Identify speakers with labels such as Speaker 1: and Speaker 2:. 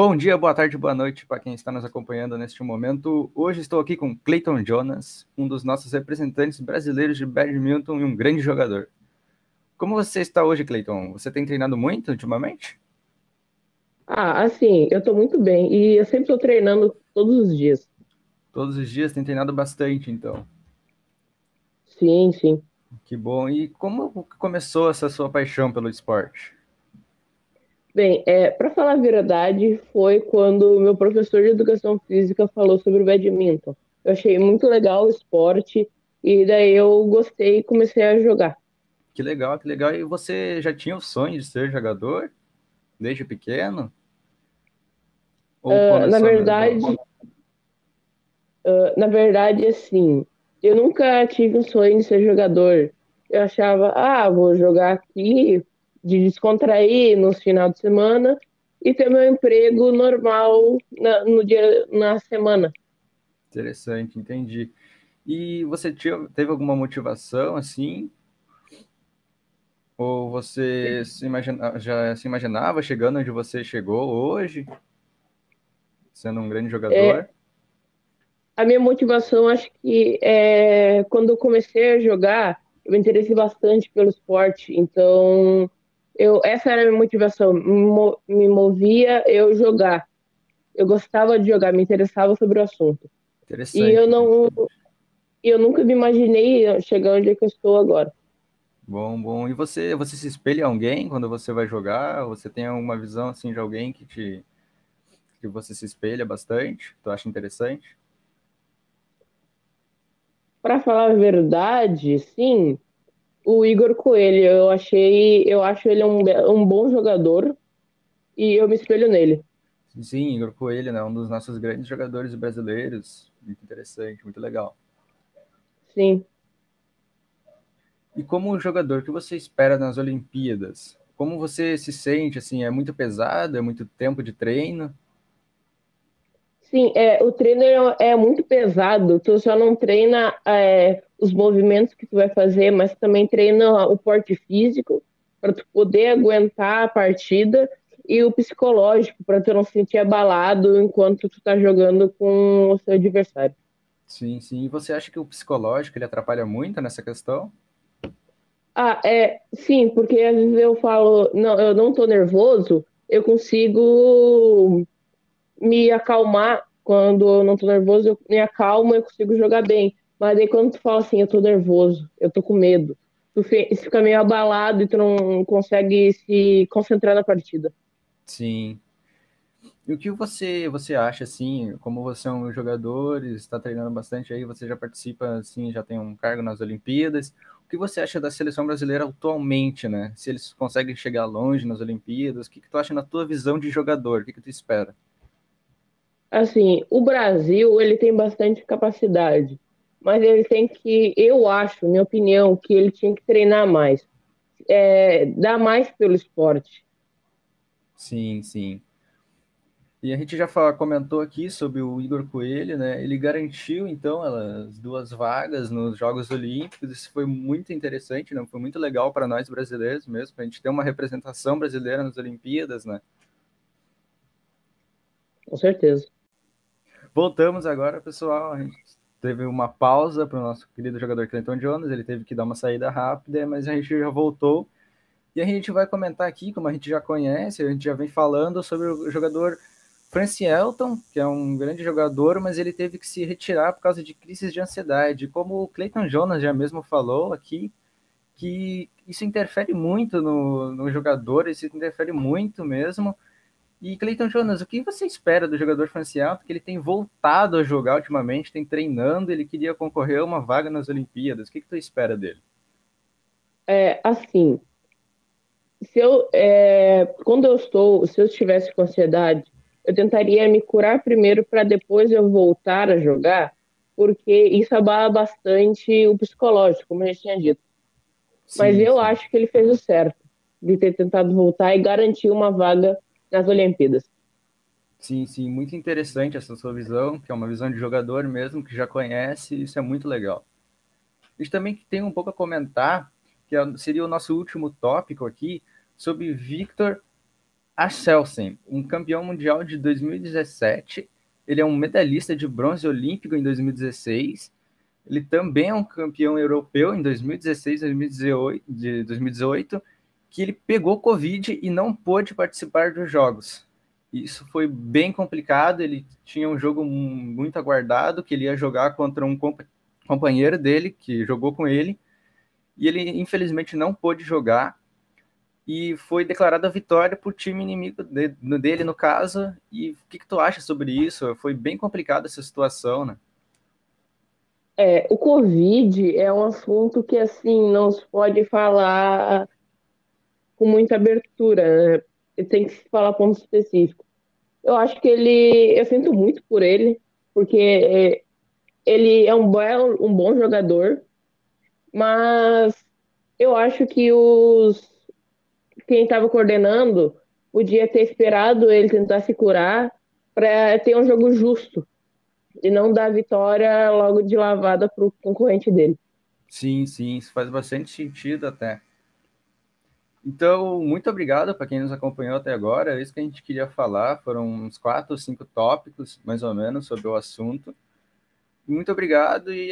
Speaker 1: Bom dia, boa tarde, boa noite para quem está nos acompanhando neste momento. Hoje estou aqui com Clayton Jonas, um dos nossos representantes brasileiros de badminton e um grande jogador. Como você está hoje, Clayton? Você tem treinado muito ultimamente?
Speaker 2: Ah, assim, eu estou muito bem e eu sempre estou treinando todos os dias.
Speaker 1: Todos os dias tem treinado bastante, então.
Speaker 2: Sim, sim.
Speaker 1: Que bom. E como começou essa sua paixão pelo esporte?
Speaker 2: Bem, é, para falar a verdade, foi quando meu professor de educação física falou sobre o badminton. Eu achei muito legal o esporte e daí eu gostei e comecei a jogar.
Speaker 1: Que legal, que legal. E você já tinha o sonho de ser jogador desde pequeno?
Speaker 2: Uh, na verdade, uh, na verdade, assim, eu nunca tive um sonho de ser jogador. Eu achava, ah, vou jogar aqui de descontrair no final de semana e ter meu emprego normal na, no dia, na semana.
Speaker 1: Interessante, entendi. E você tinha, teve alguma motivação assim? Ou você se imagina, já se imaginava chegando onde você chegou hoje? Sendo um grande jogador? É,
Speaker 2: a minha motivação, acho que é quando eu comecei a jogar, eu me interessei bastante pelo esporte. Então, eu, essa era a minha motivação, me movia eu jogar. Eu gostava de jogar, me interessava sobre o assunto.
Speaker 1: Interessante.
Speaker 2: E eu não, eu nunca me imaginei chegar onde é eu estou agora.
Speaker 1: Bom, bom. E você, você se espelha em alguém quando você vai jogar? Você tem alguma visão assim de alguém que te que você se espelha bastante? Tu acha interessante?
Speaker 2: Para falar a verdade, sim o Igor Coelho. Eu achei, eu acho ele um, um bom jogador e eu me espelho nele.
Speaker 1: Sim, Igor Coelho, né? Um dos nossos grandes jogadores brasileiros. Muito interessante, muito legal.
Speaker 2: Sim.
Speaker 1: E como jogador, o que você espera nas Olimpíadas? Como você se sente? Assim, é muito pesado? É muito tempo de treino?
Speaker 2: Sim, é, o treino é, é muito pesado. Tu só não treina é, os movimentos que tu vai fazer, mas também treina o porte físico para tu poder aguentar a partida e o psicológico para tu não se sentir abalado enquanto tu tá jogando com o seu adversário.
Speaker 1: Sim, sim. E você acha que o psicológico ele atrapalha muito nessa questão?
Speaker 2: Ah, é, sim, porque às vezes eu falo, não, eu não tô nervoso, eu consigo me acalmar quando eu não tô nervoso, eu me acalmo, eu consigo jogar bem. Mas aí quando tu fala assim, eu tô nervoso, eu tô com medo, tu fica meio abalado e tu não consegue se concentrar na partida.
Speaker 1: Sim. E o que você você acha assim, como você é um jogador, está treinando bastante aí, você já participa assim, já tem um cargo nas Olimpíadas. O que você acha da seleção brasileira atualmente, né? Se eles conseguem chegar longe nas Olimpíadas, o que, que tu acha na tua visão de jogador? O que, que tu espera?
Speaker 2: Assim, o Brasil, ele tem bastante capacidade, mas ele tem que, eu acho, minha opinião, que ele tinha que treinar mais, é, dar mais pelo esporte.
Speaker 1: Sim, sim. E a gente já fala, comentou aqui sobre o Igor Coelho, né? Ele garantiu, então, as duas vagas nos Jogos Olímpicos. Isso foi muito interessante, né? Foi muito legal para nós brasileiros mesmo, para a gente ter uma representação brasileira nas Olimpíadas, né?
Speaker 2: Com certeza.
Speaker 1: Voltamos agora, pessoal. A gente teve uma pausa para o nosso querido jogador Clinton Jones, ele teve que dar uma saída rápida, mas a gente já voltou. E a gente vai comentar aqui, como a gente já conhece, a gente já vem falando sobre o jogador Francis Elton, que é um grande jogador, mas ele teve que se retirar por causa de crises de ansiedade. Como o Clayton Jonas já mesmo falou aqui, que isso interfere muito no, no jogador, isso interfere muito mesmo. E Cleiton Jonas, o que você espera do jogador franciano? Porque ele tem voltado a jogar ultimamente, tem treinando, ele queria concorrer a uma vaga nas Olimpíadas. O que, que tu espera dele?
Speaker 2: É, assim, se eu, é, quando eu estou, se eu estivesse com ansiedade, eu tentaria me curar primeiro para depois eu voltar a jogar, porque isso abala bastante o psicológico, como a gente tinha dito. Sim, Mas eu sim. acho que ele fez o certo de ter tentado voltar e garantir uma vaga nas Olimpíadas.
Speaker 1: Sim, sim, muito interessante essa sua visão, que é uma visão de jogador mesmo, que já conhece, isso é muito legal. A gente também tem um pouco a comentar, que é, seria o nosso último tópico aqui, sobre Victor Axelsen, um campeão mundial de 2017. Ele é um medalhista de bronze olímpico em 2016. Ele também é um campeão europeu em 2016 2018, de 2018, que ele pegou Covid e não pôde participar dos jogos. Isso foi bem complicado. Ele tinha um jogo muito aguardado, que ele ia jogar contra um companheiro dele, que jogou com ele, e ele infelizmente não pôde jogar e foi declarada vitória para o time inimigo de, dele, no caso. E o que, que, tu acha sobre isso? Foi bem complicada essa situação, né?
Speaker 2: É, o Covid é um assunto que, assim, não se pode falar com muita abertura, né? Tem que falar ponto específico. Eu acho que ele... Eu sinto muito por ele, porque é, ele é um um bom jogador, mas eu acho que os quem estava coordenando podia ter esperado ele tentar se curar para ter um jogo justo e não dar vitória logo de lavada para o concorrente dele.
Speaker 1: Sim, sim, isso faz bastante sentido até. Então, muito obrigado para quem nos acompanhou até agora. É isso que a gente queria falar. Foram uns quatro ou cinco tópicos, mais ou menos, sobre o assunto. Muito obrigado e